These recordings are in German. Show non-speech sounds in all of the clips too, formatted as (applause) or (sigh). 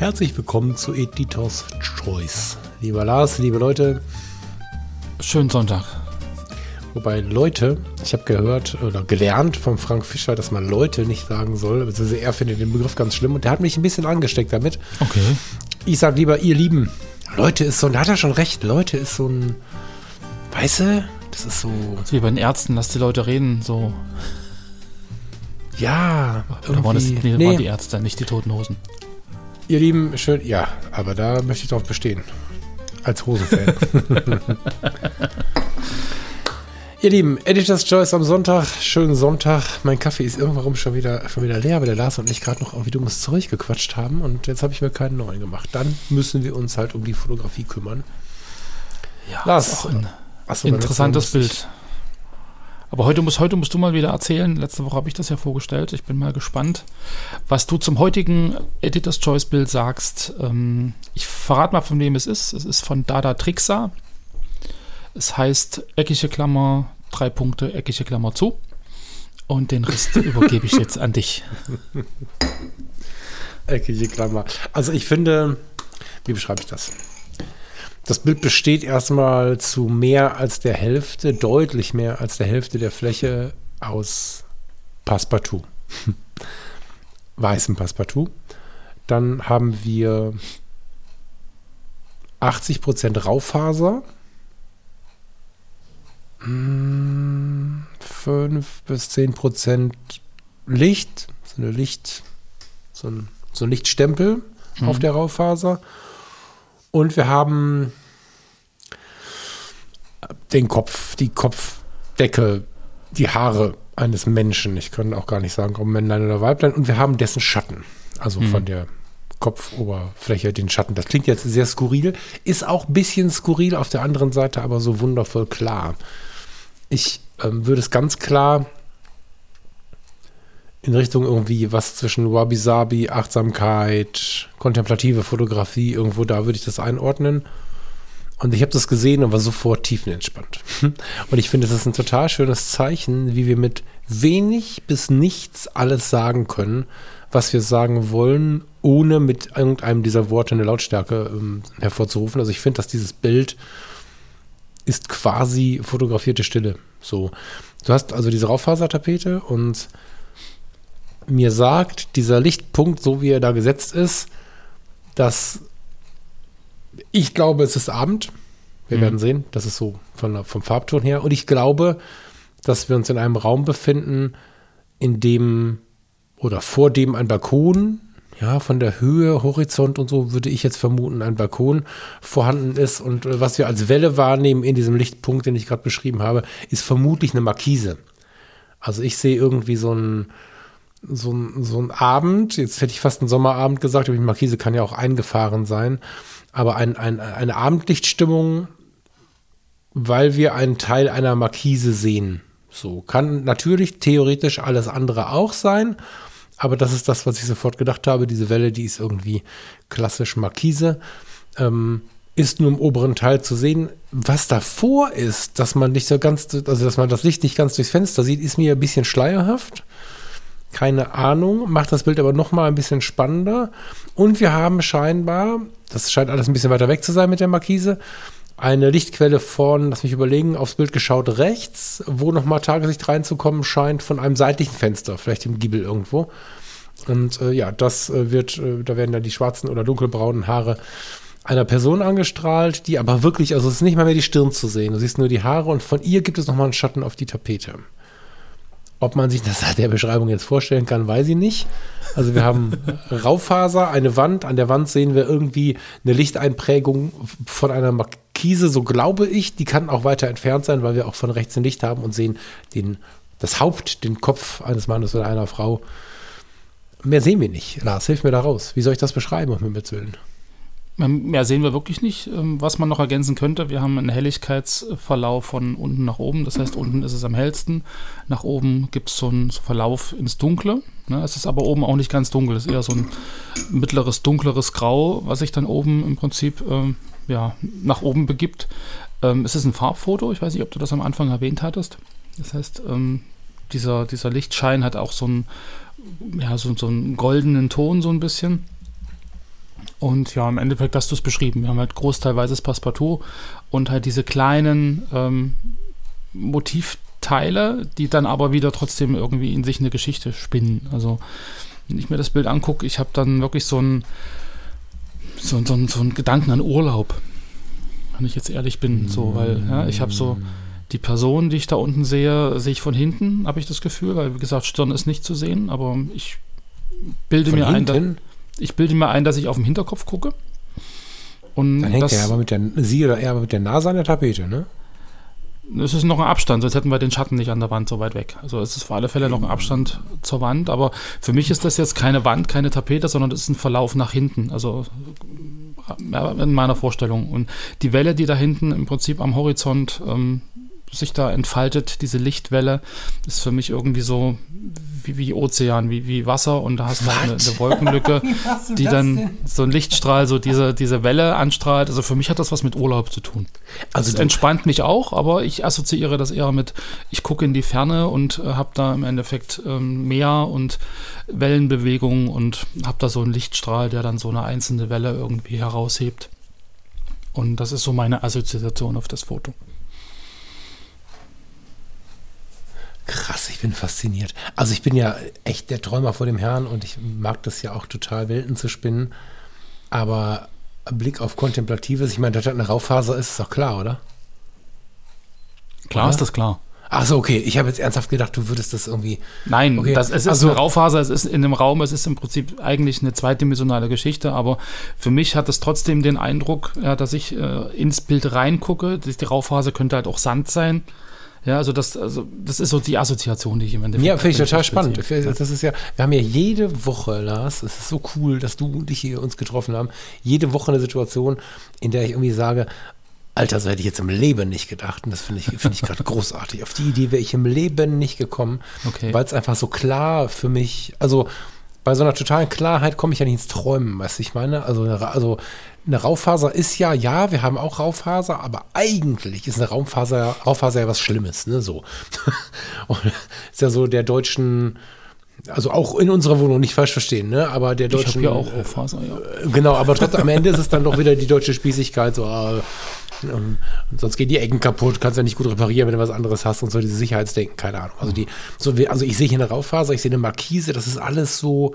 Herzlich willkommen zu Editors Choice. Lieber Lars, liebe Leute. Schönen Sonntag. Wobei Leute, ich habe gehört oder gelernt von Frank Fischer, dass man Leute nicht sagen soll. Also er findet den Begriff ganz schlimm und der hat mich ein bisschen angesteckt damit. Okay. Ich sage lieber, ihr Lieben. Leute ist so, da hat er schon recht. Leute ist so ein, weißt du, das ist so. Ist wie bei den Ärzten, lass die Leute reden, so. Ja, irgendwie. Da waren, das, nee, nee. waren die Ärzte, nicht die Toten Hosen. Ihr Lieben, schön, ja, aber da möchte ich drauf bestehen. Als Hosenfan. (laughs) Ihr Lieben, Editor's Choice am Sonntag, schönen Sonntag. Mein Kaffee ist irgendwann schon wieder, schon wieder leer, weil der Lars und ich gerade noch irgendwie dummes Zeug gequatscht haben und jetzt habe ich mir keinen neuen gemacht. Dann müssen wir uns halt um die Fotografie kümmern. Ja, Lars, ist auch ein achso, interessantes Bild. Aber heute, muss, heute musst du mal wieder erzählen. Letzte Woche habe ich das ja vorgestellt. Ich bin mal gespannt, was du zum heutigen Editor's Choice Bild sagst. Ähm, ich verrate mal, von wem es ist. Es ist von Dada Trixa. Es heißt eckige Klammer, drei Punkte, eckige Klammer zu. Und den Rest (laughs) übergebe ich jetzt an dich. Eckige Klammer. Also ich finde, wie beschreibe ich das? Das Bild besteht erstmal zu mehr als der Hälfte, deutlich mehr als der Hälfte der Fläche aus Passepartout. (laughs) Weißem Passepartout. Dann haben wir 80% Raufaser. 5 hm, bis 10% Licht, so eine Licht, so ein, so ein Lichtstempel mhm. auf der Raufaser. Und wir haben den Kopf, die Kopfdecke, die Haare eines Menschen. Ich kann auch gar nicht sagen, ob Männlein oder Weiblein. Und wir haben dessen Schatten. Also mhm. von der Kopfoberfläche den Schatten. Das klingt jetzt sehr skurril. Ist auch ein bisschen skurril auf der anderen Seite, aber so wundervoll klar. Ich ähm, würde es ganz klar in Richtung irgendwie was zwischen Wabi-Sabi, Achtsamkeit, kontemplative Fotografie, irgendwo da würde ich das einordnen. Und ich habe das gesehen und war sofort tiefenentspannt. (laughs) Und ich finde, es ist ein total schönes Zeichen, wie wir mit wenig bis nichts alles sagen können, was wir sagen wollen, ohne mit irgendeinem dieser Worte eine Lautstärke ähm, hervorzurufen. Also ich finde, dass dieses Bild ist quasi fotografierte Stille. So, du hast also diese Raufasertapete und mir sagt dieser Lichtpunkt, so wie er da gesetzt ist, dass ich glaube, es ist Abend. Wir mhm. werden sehen. Das ist so von, vom Farbton her. Und ich glaube, dass wir uns in einem Raum befinden, in dem oder vor dem ein Balkon, ja, von der Höhe, Horizont und so würde ich jetzt vermuten, ein Balkon vorhanden ist. Und äh, was wir als Welle wahrnehmen in diesem Lichtpunkt, den ich gerade beschrieben habe, ist vermutlich eine Markise. Also ich sehe irgendwie so ein, so ein, so ein Abend, jetzt hätte ich fast einen Sommerabend gesagt, aber die Markise kann ja auch eingefahren sein, aber ein, ein, eine Abendlichtstimmung, weil wir einen Teil einer Markise sehen. So kann natürlich theoretisch alles andere auch sein, aber das ist das, was ich sofort gedacht habe. Diese Welle, die ist irgendwie klassisch Markise. Ähm, ist nur im oberen Teil zu sehen. Was davor ist, dass man nicht so ganz, also dass man das Licht nicht ganz durchs Fenster sieht, ist mir ein bisschen schleierhaft. Keine Ahnung, macht das Bild aber noch mal ein bisschen spannender. Und wir haben scheinbar, das scheint alles ein bisschen weiter weg zu sein mit der Markise, eine Lichtquelle von, lass mich überlegen, aufs Bild geschaut rechts, wo noch mal Tageslicht reinzukommen scheint von einem seitlichen Fenster, vielleicht im Giebel irgendwo. Und äh, ja, das äh, wird, äh, da werden dann die schwarzen oder dunkelbraunen Haare einer Person angestrahlt, die aber wirklich, also es ist nicht mal mehr die Stirn zu sehen. Du siehst nur die Haare und von ihr gibt es nochmal einen Schatten auf die Tapete. Ob man sich das (laughs) der Beschreibung jetzt vorstellen kann, weiß ich nicht. Also wir haben (laughs) Raufaser, eine Wand. An der Wand sehen wir irgendwie eine Lichteinprägung von einer Markise, so glaube ich. Die kann auch weiter entfernt sein, weil wir auch von rechts ein Licht haben und sehen den, das Haupt, den Kopf eines Mannes oder einer Frau. Mehr sehen wir nicht. Lars, hilf mir da raus. Wie soll ich das beschreiben, um Himmels Willen? Mehr sehen wir wirklich nicht. Ähm, was man noch ergänzen könnte, wir haben einen Helligkeitsverlauf von unten nach oben. Das heißt, unten ist es am hellsten. Nach oben gibt es so einen Verlauf ins Dunkle. Ne? Es ist aber oben auch nicht ganz dunkel. Es ist eher so ein mittleres, dunkleres Grau, was sich dann oben im Prinzip ähm, ja, nach oben begibt. Ähm, es ist ein Farbfoto. Ich weiß nicht, ob du das am Anfang erwähnt hattest. Das heißt, ähm, dieser, dieser Lichtschein hat auch so einen, ja, so, so einen goldenen Ton, so ein bisschen. Und ja, im Endeffekt hast du es beschrieben. Wir haben halt Großteil weißes Passepartout und halt diese kleinen ähm, Motivteile, die dann aber wieder trotzdem irgendwie in sich eine Geschichte spinnen. Also, wenn ich mir das Bild angucke, ich habe dann wirklich so einen, so, so, so einen Gedanken an Urlaub. Wenn ich jetzt ehrlich bin, so, weil ja, ich habe so die Person, die ich da unten sehe, sehe ich von hinten, habe ich das Gefühl, weil wie gesagt, Stirn ist nicht zu sehen, aber ich bilde von mir hinten? ein. Ich bilde mir ein, dass ich auf dem Hinterkopf gucke. Und Dann hängt das, er aber mit der, sie oder er aber mit der Nase an der Tapete, ne? Es ist noch ein Abstand, sonst hätten wir den Schatten nicht an der Wand so weit weg. Also es ist auf alle Fälle noch ein Abstand zur Wand, aber für mich ist das jetzt keine Wand, keine Tapete, sondern es ist ein Verlauf nach hinten. Also in meiner Vorstellung. Und die Welle, die da hinten im Prinzip am Horizont ähm, sich da entfaltet, diese Lichtwelle, ist für mich irgendwie so wie, wie Ozean, wie, wie Wasser und da hast du halt eine, eine, Wolkenlücke, (laughs) die dann denn? so ein Lichtstrahl, so diese, diese Welle anstrahlt. Also für mich hat das was mit Urlaub zu tun. Also es entspannt mich auch, aber ich assoziiere das eher mit, ich gucke in die Ferne und äh, habe da im Endeffekt ähm, Meer und Wellenbewegungen und habe da so einen Lichtstrahl, der dann so eine einzelne Welle irgendwie heraushebt. Und das ist so meine Assoziation auf das Foto. Krass, ich bin fasziniert. Also ich bin ja echt der Träumer vor dem Herrn und ich mag das ja auch total, Welten zu spinnen. Aber Blick auf Kontemplatives, ich meine, dass das eine Raufaser ist, ist doch klar, oder? Klar oder? ist das klar. Ach so, okay. Ich habe jetzt ernsthaft gedacht, du würdest das irgendwie. Nein, okay. das, es ist also, eine Raufaser, es ist in dem Raum, es ist im Prinzip eigentlich eine zweidimensionale Geschichte, aber für mich hat es trotzdem den Eindruck, ja, dass ich äh, ins Bild reingucke. Die Raufaser könnte halt auch Sand sein. Ja, also das, also das ist so die Assoziation, die ich im Endeffekt. Ja, finde ich total spannend. Das ist ja, wir haben ja jede Woche, Lars, es ist so cool, dass du und ich hier uns getroffen haben, jede Woche eine Situation, in der ich irgendwie sage, Alter, so hätte ich jetzt im Leben nicht gedacht. Und das finde ich, find ich gerade (laughs) großartig. Auf die Idee wäre ich im Leben nicht gekommen, okay. weil es einfach so klar für mich, also bei so einer totalen Klarheit komme ich ja nicht ins Träumen, weißt du, ich meine? Also, also eine Raufaser ist ja, ja, wir haben auch Raufaser, aber eigentlich ist eine Raumfaser, Raufaser ja was Schlimmes, ne, so. (laughs) Und ist ja so der deutschen, also auch in unserer Wohnung nicht falsch verstehen, ne, aber der deutschen. Ich ja auch Raufaser, ja. Äh, genau, aber trotzdem am Ende ist es dann doch wieder die deutsche Spießigkeit, so, äh, und sonst gehen die Ecken kaputt, kannst ja nicht gut reparieren, wenn du was anderes hast und so diese Sicherheitsdenken, keine Ahnung. Also die, so, also ich sehe hier eine Raufaser, ich sehe eine Markise, das ist alles so,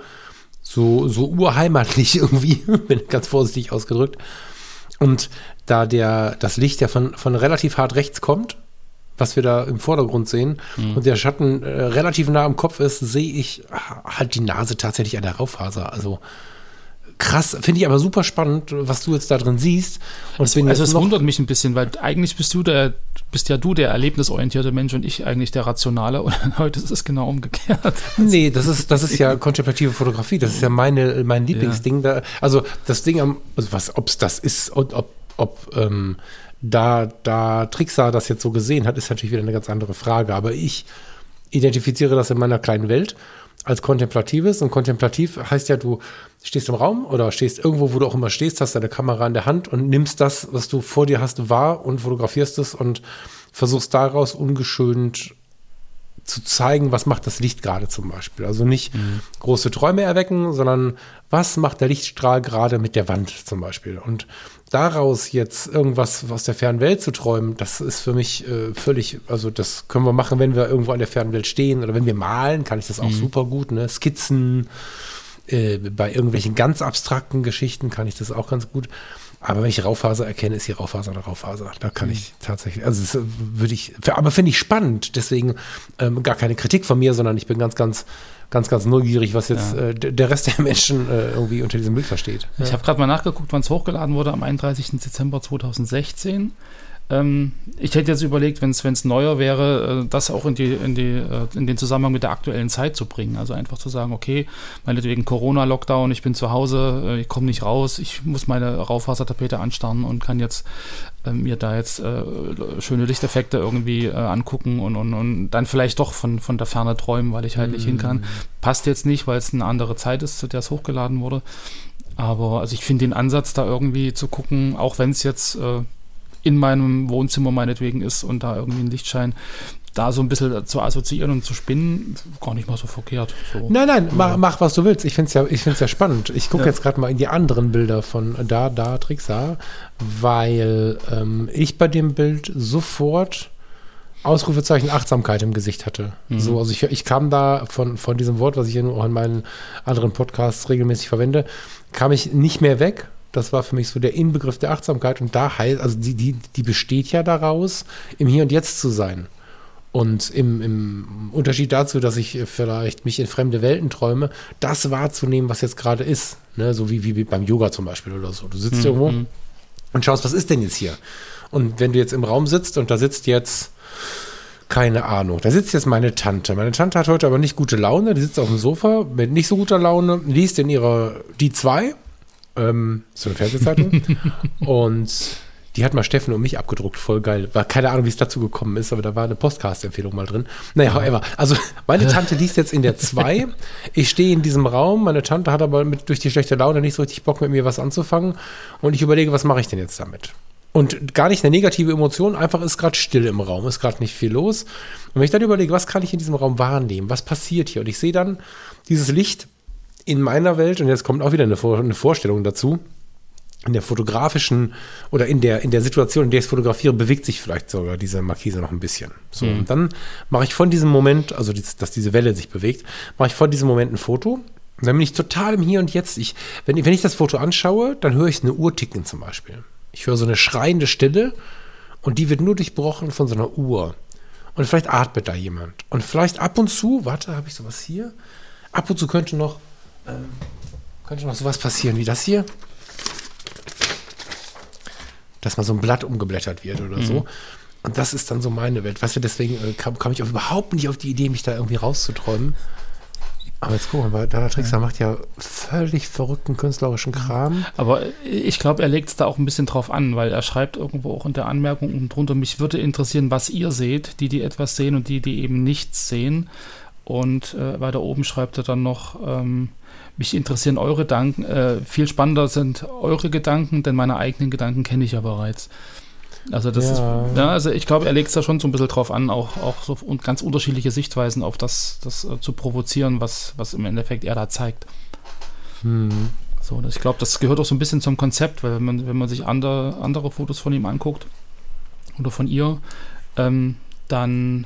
so, so urheimatlich (laughs) irgendwie, bin ganz vorsichtig ausgedrückt. Und da der, das Licht ja von, von relativ hart rechts kommt, was wir da im Vordergrund sehen, mhm. und der Schatten äh, relativ nah am Kopf ist, sehe ich halt die Nase tatsächlich an der Raufaser. Also krass, finde ich aber super spannend, was du jetzt da drin siehst. Und also, also es wundert mich ein bisschen, weil eigentlich bist du der, bist ja du der erlebnisorientierte Mensch und ich eigentlich der rationale. Und (laughs) heute ist es genau umgekehrt. Nee, das ist, das ist ja kontemplative Fotografie. Das ist ja meine, mein Lieblingsding. Ja. Da, also das Ding am, also was, ob es das ist und ob, ob ähm, da, da Trixar das jetzt so gesehen hat, ist natürlich wieder eine ganz andere Frage. Aber ich identifiziere das in meiner kleinen Welt als kontemplatives. Und kontemplativ heißt ja, du stehst im Raum oder stehst irgendwo, wo du auch immer stehst, hast deine Kamera in der Hand und nimmst das, was du vor dir hast, wahr und fotografierst es und versuchst daraus ungeschönt zu zeigen, was macht das Licht gerade zum Beispiel. Also nicht mhm. große Träume erwecken, sondern was macht der Lichtstrahl gerade mit der Wand zum Beispiel. Und daraus jetzt irgendwas aus der fernen Welt zu träumen, das ist für mich äh, völlig, also das können wir machen, wenn wir irgendwo an der fernen Welt stehen oder wenn wir malen, kann ich das auch mhm. super gut, ne? Skizzen, äh, bei irgendwelchen ganz abstrakten Geschichten kann ich das auch ganz gut. Aber wenn ich Raufaser erkenne, ist die Raufaser eine Raufaser. Da kann mhm. ich tatsächlich, also das äh, würde ich, aber finde ich spannend. Deswegen ähm, gar keine Kritik von mir, sondern ich bin ganz, ganz, ganz, ganz neugierig, was jetzt ja. äh, der Rest der Menschen äh, irgendwie unter diesem Bild versteht. Ich ja. habe gerade mal nachgeguckt, wann es hochgeladen wurde, am 31. Dezember 2016. Ähm, ich hätte jetzt überlegt, wenn es neuer wäre, äh, das auch in, die, in, die, äh, in den Zusammenhang mit der aktuellen Zeit zu bringen. Also einfach zu sagen, okay, meinetwegen Corona-Lockdown, ich bin zu Hause, äh, ich komme nicht raus, ich muss meine Raufasertapete anstarren und kann jetzt äh, mir da jetzt äh, schöne Lichteffekte irgendwie äh, angucken und, und, und dann vielleicht doch von, von der Ferne träumen, weil ich halt nicht hin kann. Mhm. Passt jetzt nicht, weil es eine andere Zeit ist, zu der es hochgeladen wurde. Aber also ich finde den Ansatz da irgendwie zu gucken, auch wenn es jetzt äh, in meinem Wohnzimmer meinetwegen ist und da irgendwie ein Lichtschein, da so ein bisschen zu assoziieren und zu spinnen, gar nicht mal so verkehrt. So. Nein, nein, mach, mach, was du willst. Ich finde es ja, ich find's ja spannend. Ich gucke ja. jetzt gerade mal in die anderen Bilder von da, da, Trixa, weil ähm, ich bei dem Bild sofort Ausrufezeichen Achtsamkeit im Gesicht hatte. Mhm. So, also ich, ich kam da von, von diesem Wort, was ich auch in meinen anderen Podcasts regelmäßig verwende, kam ich nicht mehr weg. Das war für mich so der Inbegriff der Achtsamkeit. Und da heißt, also die, die, die besteht ja daraus, im Hier und Jetzt zu sein. Und im, im, Unterschied dazu, dass ich vielleicht mich in fremde Welten träume, das wahrzunehmen, was jetzt gerade ist. Ne? So wie, wie beim Yoga zum Beispiel oder so. Du sitzt mhm. irgendwo und schaust, was ist denn jetzt hier? Und wenn du jetzt im Raum sitzt und da sitzt jetzt, keine Ahnung, da sitzt jetzt meine Tante. Meine Tante hat heute aber nicht gute Laune, die sitzt auf dem Sofa mit nicht so guter Laune, liest in ihrer Die 2 ähm, so eine Fernsehzeitung. (laughs) und die hat mal Steffen und mich abgedruckt, voll geil. War keine Ahnung, wie es dazu gekommen ist, aber da war eine Podcast-Empfehlung mal drin. Naja, however. Also, meine Tante liest jetzt in der 2. Ich stehe in diesem Raum. Meine Tante hat aber mit, durch die schlechte Laune nicht so richtig Bock, mit mir was anzufangen. Und ich überlege, was mache ich denn jetzt damit? Und gar nicht eine negative Emotion, einfach ist gerade still im Raum, ist gerade nicht viel los. Und wenn ich dann überlege, was kann ich in diesem Raum wahrnehmen? Was passiert hier? Und ich sehe dann dieses Licht in meiner Welt, und jetzt kommt auch wieder eine, Vor eine Vorstellung dazu, in der fotografischen oder in der, in der Situation, in der ich es fotografiere, bewegt sich vielleicht sogar diese Markise noch ein bisschen. So, mhm. und dann mache ich von diesem Moment, also dass diese Welle sich bewegt, mache ich von diesem Moment ein Foto. Und dann bin ich total im Hier und Jetzt. Ich, wenn, wenn ich das Foto anschaue, dann höre ich eine Uhr ticken zum Beispiel. Ich höre so eine schreiende Stille und die wird nur durchbrochen von so einer Uhr. Und vielleicht atmet da jemand. Und vielleicht ab und zu, warte, habe ich sowas hier? Ab und zu könnte noch ähm, könnte noch sowas passieren wie das hier. Dass mal so ein Blatt umgeblättert wird oder mhm. so. Und das ist dann so meine Welt. Weißt du, deswegen äh, kam, kam, ich auch überhaupt nicht auf die Idee, mich da irgendwie rauszuträumen. Aber jetzt gucken wir mal, Dada Trickster ja. macht ja völlig verrückten künstlerischen Kram. Aber ich glaube, er legt es da auch ein bisschen drauf an, weil er schreibt irgendwo auch in der Anmerkung drunter, mich würde interessieren, was ihr seht, die, die etwas sehen und die, die eben nichts sehen. Und äh, weiter oben schreibt er dann noch, ähm, mich interessieren eure Gedanken. Äh, viel spannender sind eure Gedanken, denn meine eigenen Gedanken kenne ich ja bereits. Also das ja. ist, ja, also ich glaube, er legt es da schon so ein bisschen drauf an, auch, auch so ganz unterschiedliche Sichtweisen auf das, das äh, zu provozieren, was, was im Endeffekt er da zeigt. Hm. So, ich glaube, das gehört auch so ein bisschen zum Konzept, weil wenn man, wenn man sich andere, andere Fotos von ihm anguckt oder von ihr, ähm, dann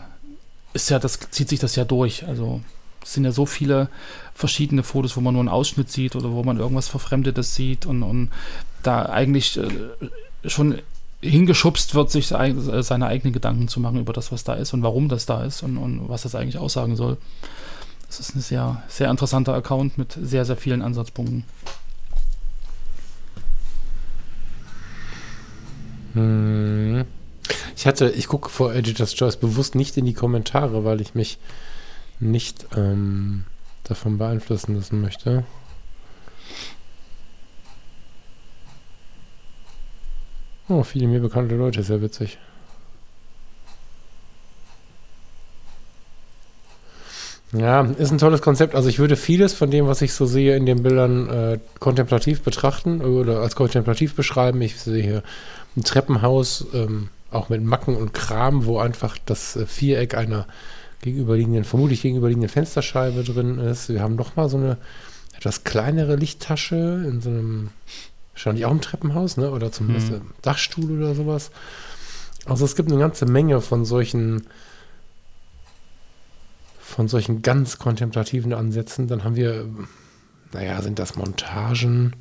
ist ja, das zieht sich das ja durch. Also es sind ja so viele verschiedene Fotos, wo man nur einen Ausschnitt sieht oder wo man irgendwas Verfremdetes sieht und, und da eigentlich äh, schon hingeschubst wird, sich seine eigenen Gedanken zu machen über das, was da ist und warum das da ist und, und was das eigentlich aussagen soll. Das ist ein sehr, sehr interessanter Account mit sehr, sehr vielen Ansatzpunkten. Hm. Ich hatte, ich gucke vor Editor's Choice bewusst nicht in die Kommentare, weil ich mich nicht ähm, davon beeinflussen lassen möchte. Oh, viele mir bekannte Leute, sehr witzig. Ja, ist ein tolles Konzept. Also ich würde vieles von dem, was ich so sehe in den Bildern, äh, kontemplativ betrachten oder als kontemplativ beschreiben. Ich sehe hier ein Treppenhaus, ähm, auch mit Macken und Kram, wo einfach das äh, Viereck einer gegenüberliegenden, vermutlich gegenüberliegenden Fensterscheibe drin ist. Wir haben nochmal so eine etwas kleinere Lichttasche in so einem, wahrscheinlich auch im Treppenhaus, ne? Oder zumindest mhm. Dachstuhl oder sowas. Also es gibt eine ganze Menge von solchen von solchen ganz kontemplativen Ansätzen. Dann haben wir, naja, sind das Montagen,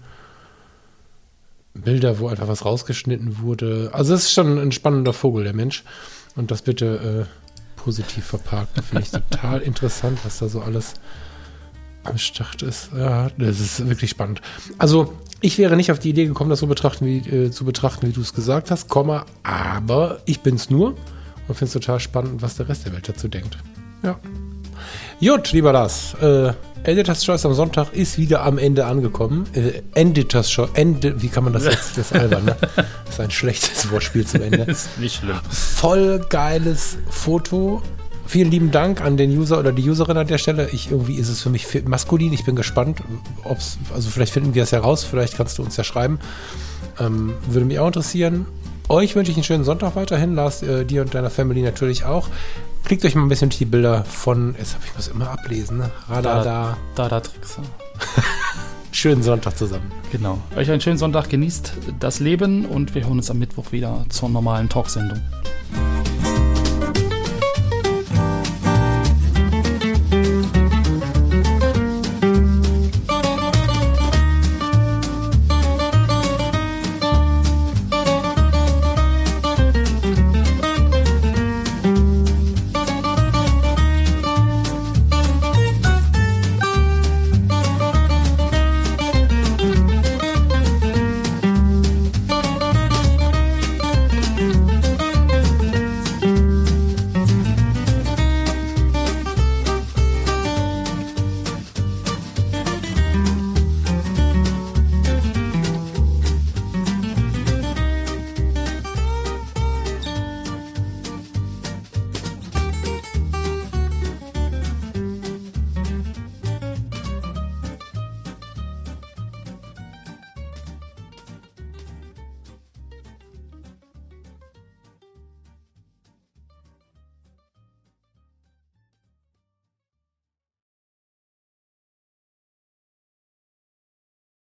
Bilder, wo einfach was rausgeschnitten wurde. Also es ist schon ein spannender Vogel, der Mensch. Und das bitte äh, positiv verpackt. Finde ich total interessant, was da so alles am Start ist. Ja, das ist wirklich spannend. Also, ich wäre nicht auf die Idee gekommen, das so betrachten, wie, äh, zu betrachten, wie du es gesagt hast, Komma, aber ich bin es nur und finde es total spannend, was der Rest der Welt dazu denkt. Ja. Gut, lieber Lars, äh, Editors Choice am Sonntag ist wieder am Ende angekommen. Äh, Editors Choice, Ende, wie kann man das jetzt? Das ist (laughs) albern, ne? Das ist ein schlechtes Wortspiel zum Ende. (laughs) ist nicht schlimm. Voll geiles Foto Vielen lieben Dank an den User oder die Userin an der Stelle. Ich, irgendwie ist es für mich maskulin. Ich bin gespannt, ob's, also vielleicht finden wir es heraus. Vielleicht kannst du uns ja schreiben. Ähm, würde mich auch interessieren. Euch wünsche ich einen schönen Sonntag weiterhin. Lars, äh, dir und deiner Family natürlich auch. Klickt euch mal ein bisschen durch die Bilder von, jetzt habe ich muss immer ablesen, ne? Radada. Da, da, Tricks. (laughs) schönen Sonntag zusammen. Genau. Euch einen schönen Sonntag. Genießt das Leben und wir hören uns am Mittwoch wieder zur normalen Talksendung.